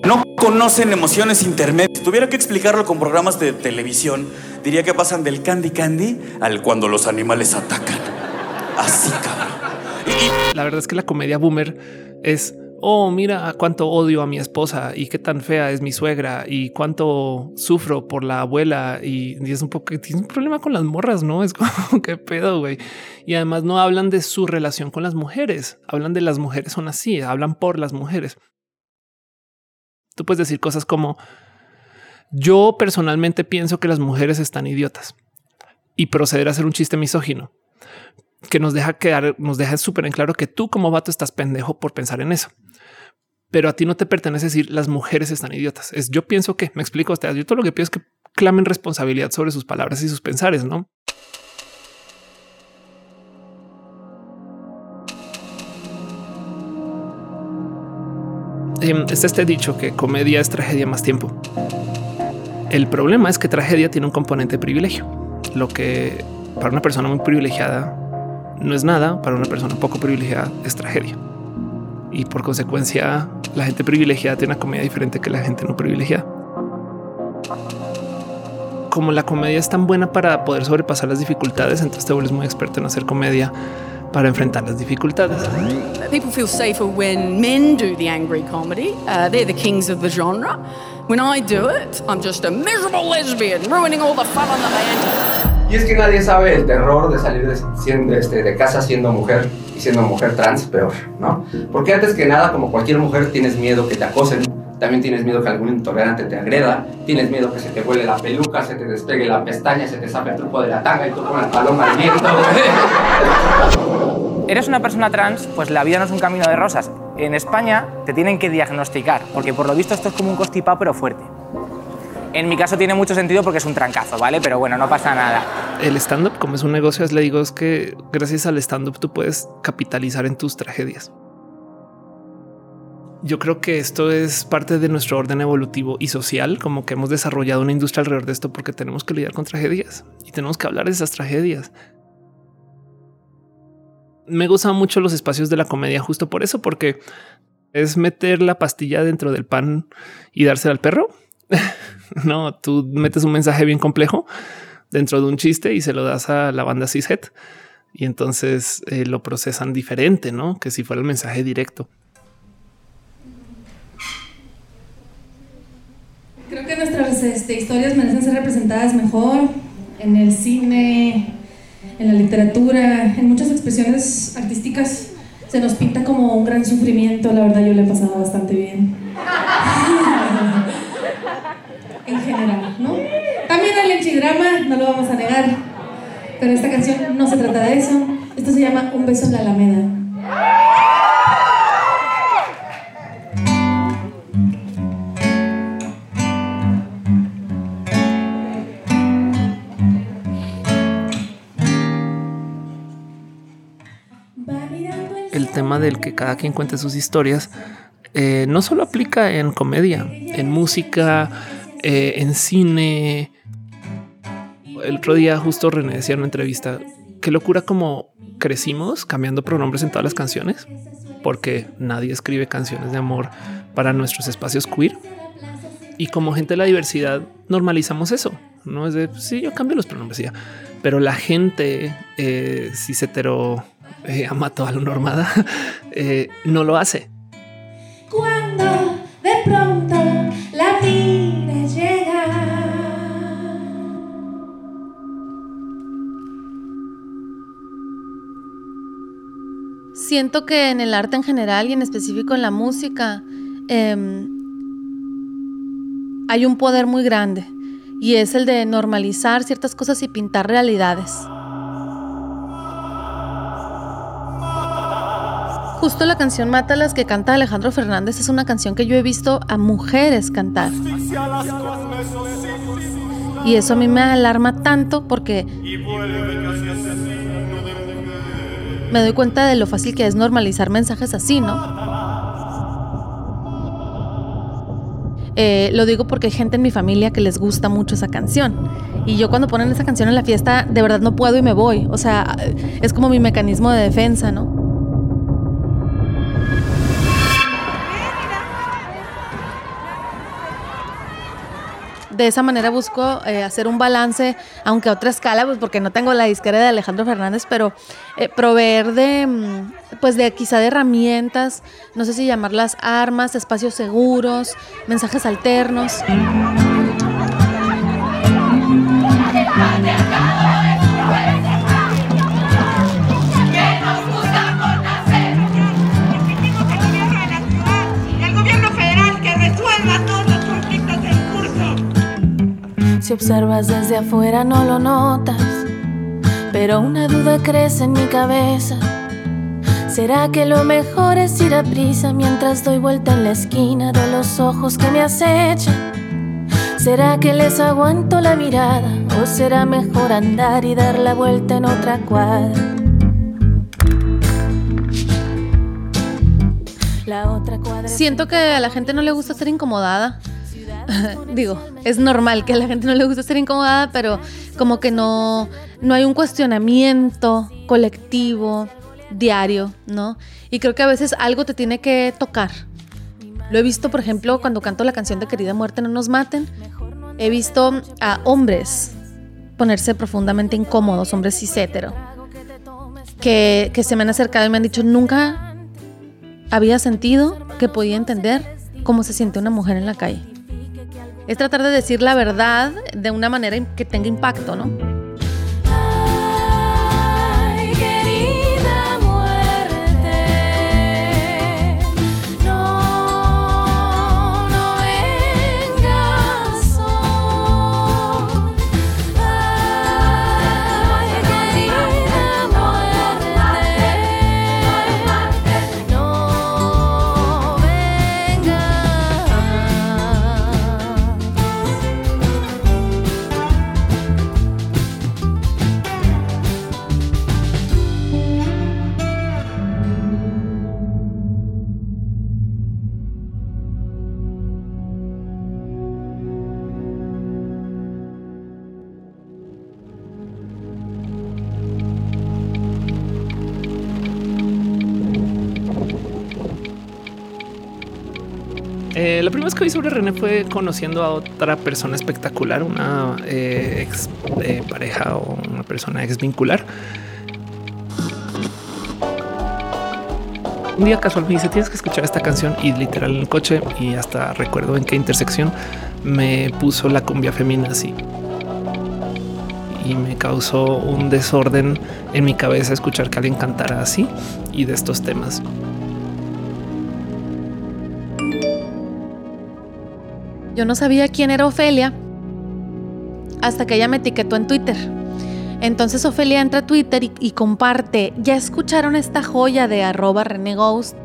No conocen emociones intermedias. Si tuviera que explicarlo con programas de televisión, diría que pasan del candy candy al cuando los animales atacan. Así, cabrón. La verdad es que la comedia boomer es, oh, mira cuánto odio a mi esposa y qué tan fea es mi suegra y cuánto sufro por la abuela. Y, y es un poco, tienes un problema con las morras, ¿no? Es como, qué pedo, güey. Y además no hablan de su relación con las mujeres, hablan de las mujeres son así, hablan por las mujeres. Tú puedes decir cosas como, yo personalmente pienso que las mujeres están idiotas y proceder a hacer un chiste misógino que nos deja quedar, nos deja súper en claro que tú como vato estás pendejo por pensar en eso. Pero a ti no te pertenece decir las mujeres están idiotas. Es yo pienso que me explico. O sea, yo todo lo que pido es que clamen responsabilidad sobre sus palabras y sus pensares, no? Em, Está este dicho que comedia es tragedia más tiempo. El problema es que tragedia tiene un componente de privilegio, lo que para una persona muy privilegiada no es nada, para una persona poco privilegiada es tragedia. Y por consecuencia, la gente privilegiada tiene una comedia diferente que la gente no privilegiada. Como la comedia es tan buena para poder sobrepasar las dificultades, entonces te vuelves muy experto en hacer comedia para enfrentar las dificultades. People feel safer when men do the angry comedy. Uh, they're the kings of the genre. When I do it, I'm just a miserable lesbian ruining all the fun on the band. Y es que nadie sabe el terror de salir de, este, de casa siendo mujer y siendo mujer trans, peor, ¿no? Porque antes que nada, como cualquier mujer, tienes miedo que te acosen, también tienes miedo que algún intolerante te agreda, tienes miedo que se te vuele la peluca, se te despegue la pestaña, se te sape el truco de la tanga y tú con la paloma al viento. Eres una persona trans, pues la vida no es un camino de rosas. En España te tienen que diagnosticar, porque por lo visto esto es como un constipado pero fuerte. En mi caso tiene mucho sentido porque es un trancazo, ¿vale? Pero bueno, no pasa nada. El stand-up, como es un negocio, le digo, es que gracias al stand-up tú puedes capitalizar en tus tragedias. Yo creo que esto es parte de nuestro orden evolutivo y social, como que hemos desarrollado una industria alrededor de esto porque tenemos que lidiar con tragedias y tenemos que hablar de esas tragedias. Me gustan mucho los espacios de la comedia justo por eso, porque es meter la pastilla dentro del pan y dársela al perro. no, tú metes un mensaje bien complejo dentro de un chiste y se lo das a la banda cishet y entonces eh, lo procesan diferente, no que si fuera el mensaje directo. Creo que nuestras este, historias merecen ser representadas mejor en el cine, en la literatura, en muchas expresiones artísticas. Se nos pinta como un gran sufrimiento, la verdad yo le he pasado bastante bien. en general, ¿no? También el enchidrama, no lo vamos a negar, pero esta canción no se trata de eso. Esto se llama Un beso en la Alameda. El tema del que cada quien cuente sus historias eh, no solo aplica en comedia, en música, eh, en cine. El otro día justo René decía en una entrevista, qué locura como crecimos cambiando pronombres en todas las canciones, porque nadie escribe canciones de amor para nuestros espacios queer. y como gente de la diversidad normalizamos eso. No es de pues, sí, yo cambio los pronombres ya, pero la gente eh, cis hetero eh, ama toda lo normada eh, no lo hace. Cuando de pronto la vida Siento que en el arte en general y en específico en la música em, hay un poder muy grande y es el de normalizar ciertas cosas y pintar realidades. Justo la canción Mátalas que canta Alejandro Fernández es una canción que yo he visto a mujeres cantar. Y eso a mí me alarma tanto porque me doy cuenta de lo fácil que es normalizar mensajes así, ¿no? Eh, lo digo porque hay gente en mi familia que les gusta mucho esa canción. Y yo cuando ponen esa canción en la fiesta, de verdad no puedo y me voy. O sea, es como mi mecanismo de defensa, ¿no? De esa manera busco eh, hacer un balance, aunque a otra escala, pues porque no tengo la disquera de Alejandro Fernández, pero eh, proveer de, mm, pues de quizá de herramientas, no sé si llamarlas armas, espacios seguros, mensajes alternos. Si observas desde afuera no lo notas, pero una duda crece en mi cabeza. ¿Será que lo mejor es ir a prisa mientras doy vuelta en la esquina de los ojos que me acechan? ¿Será que les aguanto la mirada o será mejor andar y dar la vuelta en otra cuadra? La otra cuadra Siento que a la gente no le gusta ser incomodada. Digo, es normal que a la gente no le guste ser incomodada, pero como que no, no hay un cuestionamiento colectivo, diario, ¿no? Y creo que a veces algo te tiene que tocar. Lo he visto, por ejemplo, cuando canto la canción de Querida Muerte, no nos maten. He visto a hombres ponerse profundamente incómodos, hombres cis hetero, que, que se me han acercado y me han dicho, nunca había sentido que podía entender cómo se siente una mujer en la calle. Es tratar de decir la verdad de una manera que tenga impacto, ¿no? Que vi sobre René fue conociendo a otra persona espectacular, una eh, ex eh, pareja o una persona ex vincular. Un día casual me dice tienes que escuchar esta canción y literal en el coche y hasta recuerdo en qué intersección me puso la cumbia femenina así y me causó un desorden en mi cabeza escuchar que alguien cantara así y de estos temas. Yo no sabía quién era Ofelia hasta que ella me etiquetó en Twitter. Entonces Ofelia entra a Twitter y, comparte, ya escucharon esta joya de arroba René Ghost.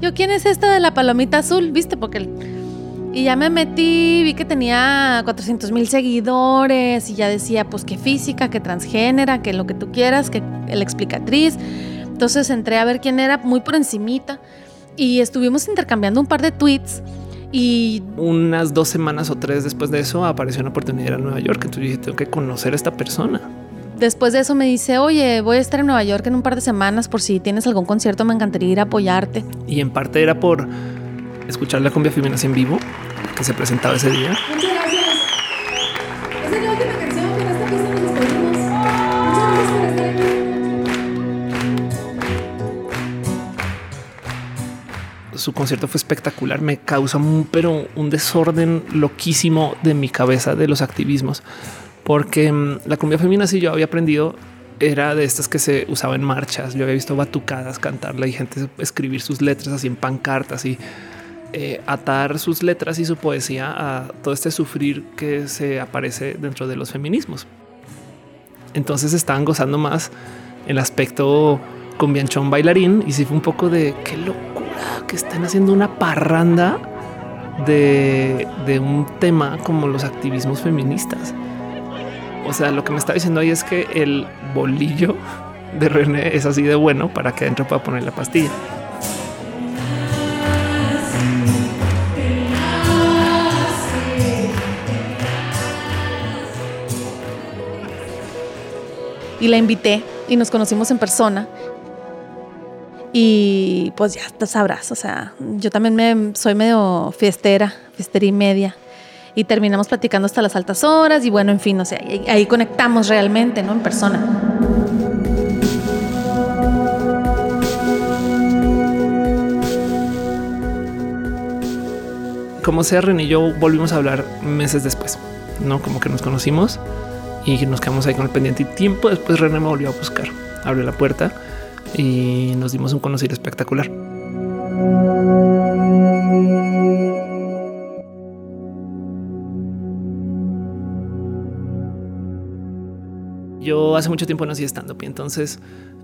Yo, ¿quién es esta de la palomita azul? ¿Viste? Porque... el- Y ya me metí, vi que tenía 400 mil seguidores y ya decía, pues que física, que transgénera, que lo que tú quieras, que la explicatriz. Entonces entré a ver quién era muy por encimita y estuvimos intercambiando un par de tweets y Unas dos semanas o tres después de eso apareció una oportunidad de ir a Nueva York. Entonces dije, tengo que conocer a esta persona. Después de eso me dice, oye, voy a estar en Nueva York en un par de semanas por si tienes algún concierto, me encantaría ir a apoyarte. Y en parte era por escuchar la cumbia femenina en vivo, que se presentaba ese día. Muchas gracias. Su concierto fue espectacular. Me causa un, pero un desorden loquísimo de mi cabeza de los activismos, porque mm, la cumbia femenina, si yo había aprendido, era de estas que se usaba en marchas. Yo había visto batucadas cantarla y gente escribir sus letras así en pancartas y eh, atar sus letras y su poesía a todo este sufrir que se aparece dentro de los feminismos. Entonces estaban gozando más el aspecto cumbianchón bailarín y si fue un poco de qué locura que están haciendo una parranda de, de un tema como los activismos feministas. O sea, lo que me está diciendo ahí es que el bolillo de René es así de bueno para que adentro pueda poner la pastilla. y la invité y nos conocimos en persona. Y pues ya te sabrás, o sea, yo también me, soy medio fiestera, fiestera y media. Y terminamos platicando hasta las altas horas y bueno, en fin, o sea, ahí, ahí conectamos realmente, ¿no? En persona. Como sea, René y yo volvimos a hablar meses después, no como que nos conocimos y nos quedamos ahí con el pendiente. Y tiempo después, René me volvió a buscar, abrió la puerta y nos dimos un conocido espectacular. Yo hace mucho tiempo no hacía stand-up y entonces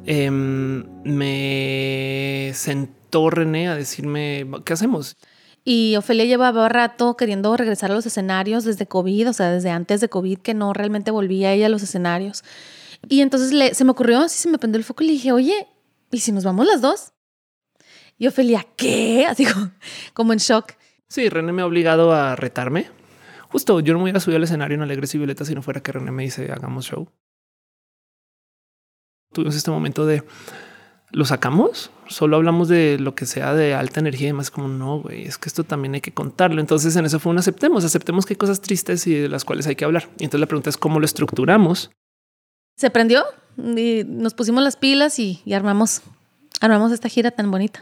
em, me sentó René a decirme, ¿qué hacemos? Y Ofelia llevaba rato queriendo regresar a los escenarios desde COVID, o sea, desde antes de COVID, que no realmente volvía ella a los escenarios. Y entonces se me ocurrió, así se me prendió el foco y le dije, oye, ¿y si nos vamos las dos? Y Ofelia, ¿qué? Así como, en shock. Sí, René me ha obligado a retarme. Justo yo no me hubiera subido al escenario en Alegres y Violeta si no fuera que René me dice hagamos show. Tuvimos este momento de lo sacamos, solo hablamos de lo que sea de alta energía y demás, como no, güey, es que esto también hay que contarlo. Entonces en eso fue un aceptemos, aceptemos que hay cosas tristes y de las cuales hay que hablar. Y entonces la pregunta es cómo lo estructuramos. Se prendió y nos pusimos las pilas y, y armamos, armamos esta gira tan bonita.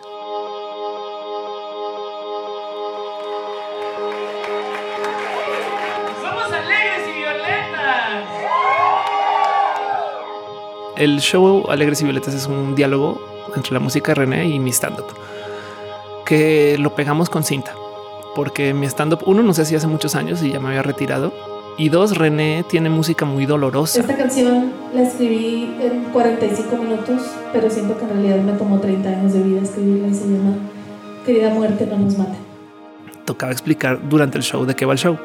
Somos alegres y violetas. El show Alegres y Violetas es un diálogo entre la música de René y mi stand-up, que lo pegamos con cinta, porque mi stand-up, uno, no sé si hace muchos años y ya me había retirado, y dos, René tiene música muy dolorosa. Esta canción la escribí en 45 minutos, pero siento que en realidad me tomó 30 años de vida escribirla y se llama Querida muerte, no nos mate. Tocaba explicar durante el show de qué va el show,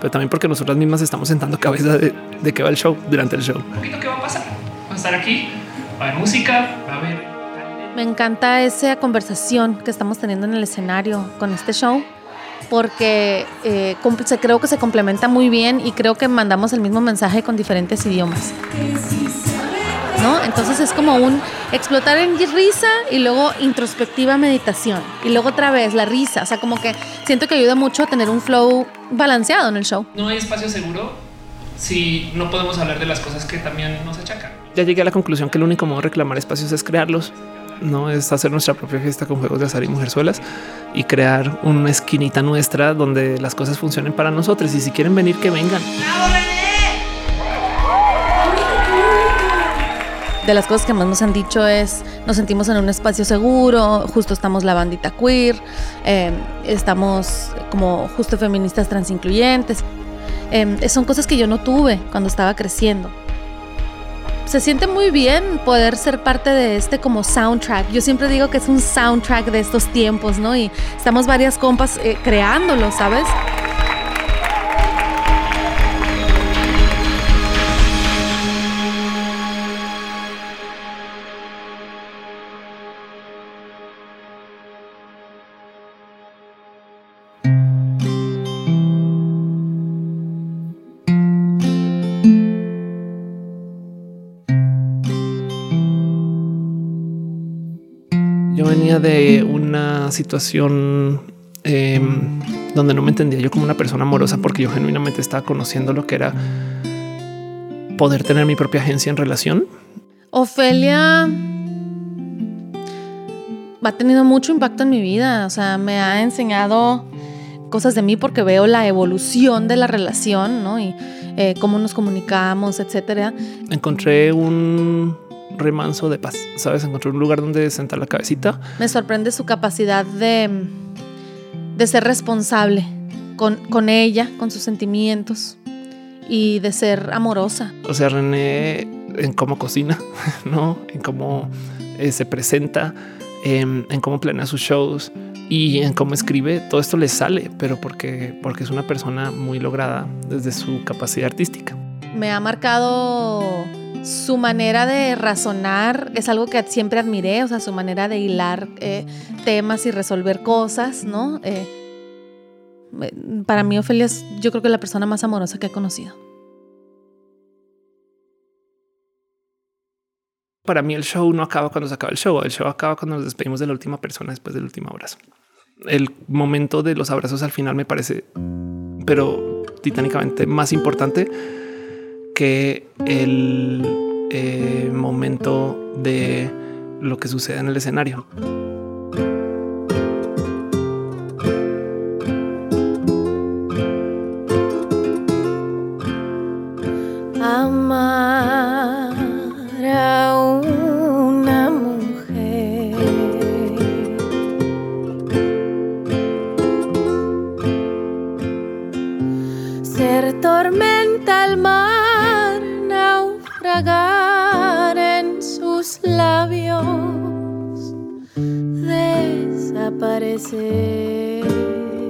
pero también porque nosotras mismas estamos sentando cabeza de, de qué va el show durante el show. Un poquito qué va a pasar. Va a estar aquí, va a haber música, va a haber Me encanta esa conversación que estamos teniendo en el escenario con este show, porque eh, se- creo que se complementa muy bien y creo que mandamos el mismo mensaje con diferentes idiomas. ¿No? Entonces es como un explotar en risa y luego introspectiva meditación y luego otra vez la risa. O sea, como que siento que ayuda mucho a tener un flow balanceado en el show. No hay espacio seguro si no podemos hablar de las cosas que también nos achacan. Ya llegué a la conclusión que el único modo de reclamar espacios es crearlos. No es hacer nuestra propia fiesta con juegos de azar y mujerzuelas y crear una esquinita nuestra donde las cosas funcionen para nosotros. Y si quieren venir, que vengan. de las cosas que más nos han dicho es nos sentimos en un espacio seguro, justo estamos la bandita queer, eh, estamos como justo feministas transincluyentes. Eh, son cosas que yo no tuve cuando estaba creciendo. Se siente muy bien poder ser parte de este como soundtrack. Yo siempre digo que es un soundtrack de estos tiempos, ¿no? Y estamos varias compas eh, creándolo, ¿sabes? Venía de una situación em, donde no me entendía yo como una persona amorosa porque yo genuinamente estaba conociendo lo que era poder tener mi propia agencia en relación. Ofelia ha tenido mucho impacto en mi vida, o sea, me ha enseñado cosas de mí porque veo la evolución de la relación, ¿no? Y eh, cómo nos comunicamos, etcétera. Encontré un remanso de paz, ¿sabes? Encontré un lugar donde sentar la cabecita. Me sorprende su capacidad de, de ser responsable con, con ella, con sus sentimientos y de ser amorosa. O sea, René en cómo cocina, ¿no? En cómo eh, se presenta, en, en cómo planea sus shows y en cómo escribe, todo esto le sale, pero porque, porque es una persona muy lograda desde su capacidad artística. Me ha marcado su manera de razonar, es algo que siempre admiré, o sea, su manera de hilar eh, temas y resolver cosas, ¿no? Eh, para mí, Ofelia es yo creo que la persona más amorosa que he conocido. Para mí el show no acaba cuando se acaba el show, el show acaba cuando nos despedimos de la última persona después del último abrazo. El momento de los abrazos al final me parece, pero titánicamente más importante que el eh, momento de lo que sucede en el escenario. say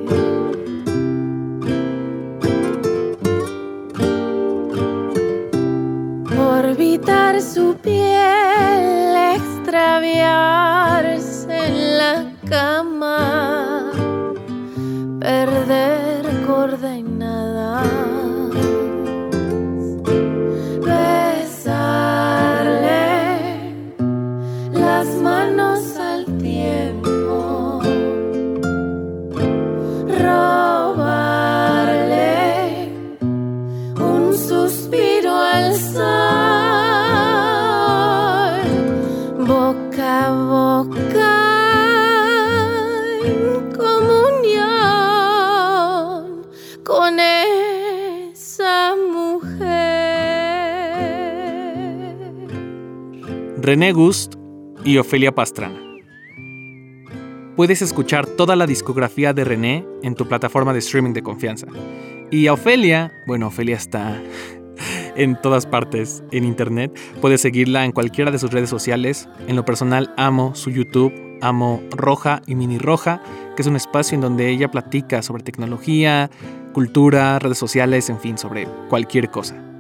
René Gust y Ofelia Pastrana. Puedes escuchar toda la discografía de René en tu plataforma de streaming de confianza. Y a Ofelia, bueno, Ofelia está en todas partes en internet. Puedes seguirla en cualquiera de sus redes sociales. En lo personal, amo su YouTube, amo Roja y Mini Roja, que es un espacio en donde ella platica sobre tecnología, cultura, redes sociales, en fin, sobre cualquier cosa.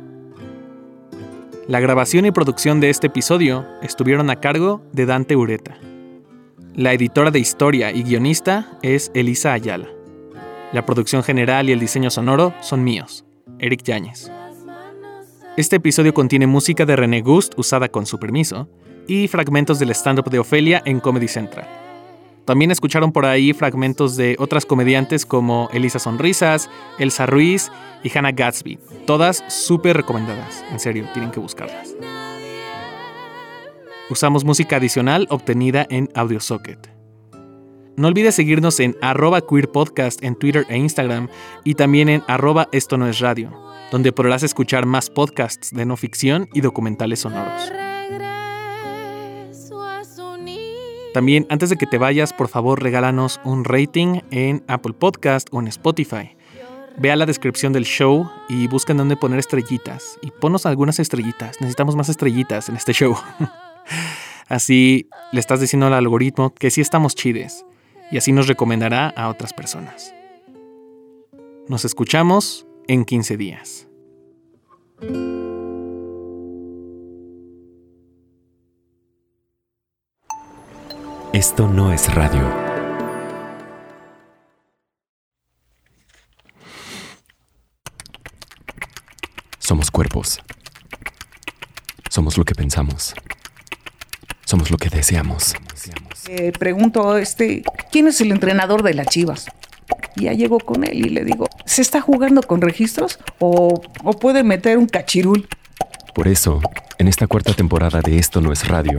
La grabación y producción de este episodio estuvieron a cargo de Dante Ureta. La editora de historia y guionista es Elisa Ayala. La producción general y el diseño sonoro son míos, Eric Yáñez. Este episodio contiene música de René Gust usada con su permiso y fragmentos del stand-up de Ofelia en Comedy Central. También escucharon por ahí fragmentos de otras comediantes como Elisa Sonrisas, Elsa Ruiz y Hannah Gatsby. Todas súper recomendadas. En serio, tienen que buscarlas. Usamos música adicional obtenida en AudioSocket. No olvides seguirnos en arroba queer podcast en Twitter e Instagram y también en arroba esto no es radio, donde podrás escuchar más podcasts de no ficción y documentales sonoros. También antes de que te vayas, por favor regálanos un rating en Apple Podcast o en Spotify. Ve a la descripción del show y busca dónde poner estrellitas. Y ponos algunas estrellitas. Necesitamos más estrellitas en este show. Así le estás diciendo al algoritmo que sí estamos chides. Y así nos recomendará a otras personas. Nos escuchamos en 15 días. Esto no es radio. Somos cuerpos. Somos lo que pensamos. Somos lo que deseamos. Eh, pregunto, este, ¿quién es el entrenador de las Chivas? Ya llego con él y le digo, ¿se está jugando con registros o, o puede meter un cachirul? Por eso, en esta cuarta temporada de Esto no es radio,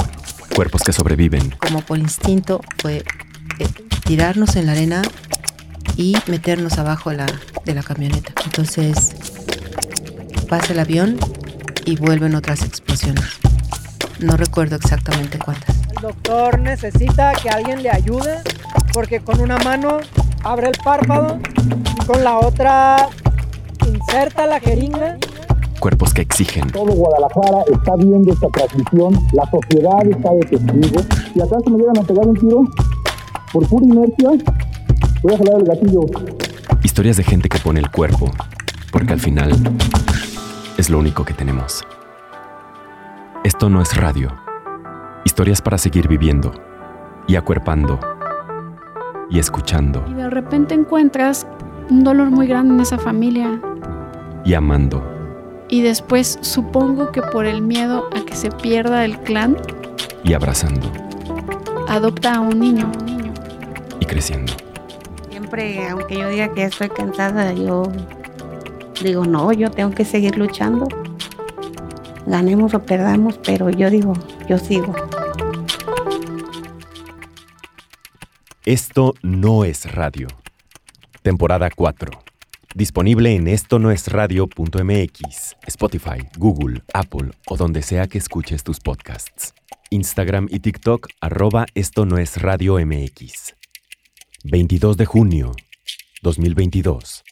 Cuerpos que sobreviven. Como por instinto fue eh, tirarnos en la arena y meternos abajo la, de la camioneta. Entonces pasa el avión y vuelven otras explosiones. No recuerdo exactamente cuántas. El doctor necesita que alguien le ayude porque con una mano abre el párpado y con la otra inserta la jeringa. Cuerpos que exigen. Todo Guadalajara está viendo esta transmisión, la sociedad está de testigo. Si acaso me llegan a pegar un tiro, por pura inercia, voy a jalar el gatillo. Historias de gente que pone el cuerpo, porque al final es lo único que tenemos. Esto no es radio. Historias para seguir viviendo y acuerpando y escuchando Y de repente encuentras un dolor muy grande en esa familia. y amando Y después supongo que por el miedo a que se pierda el clan, y abrazando adopta a un niño. y creciendo. Siempre, aunque yo diga que estoy cansada, yo digo, no, yo tengo que seguir luchando. Ganemos o perdamos, pero yo digo, yo sigo. Esto no es radio. Temporada 4. Disponible en esto no es radio.mx, Spotify, Google, Apple o donde sea que escuches tus podcasts. Instagram y TikTok arroba esto no es radio MX. 22 de junio 2022.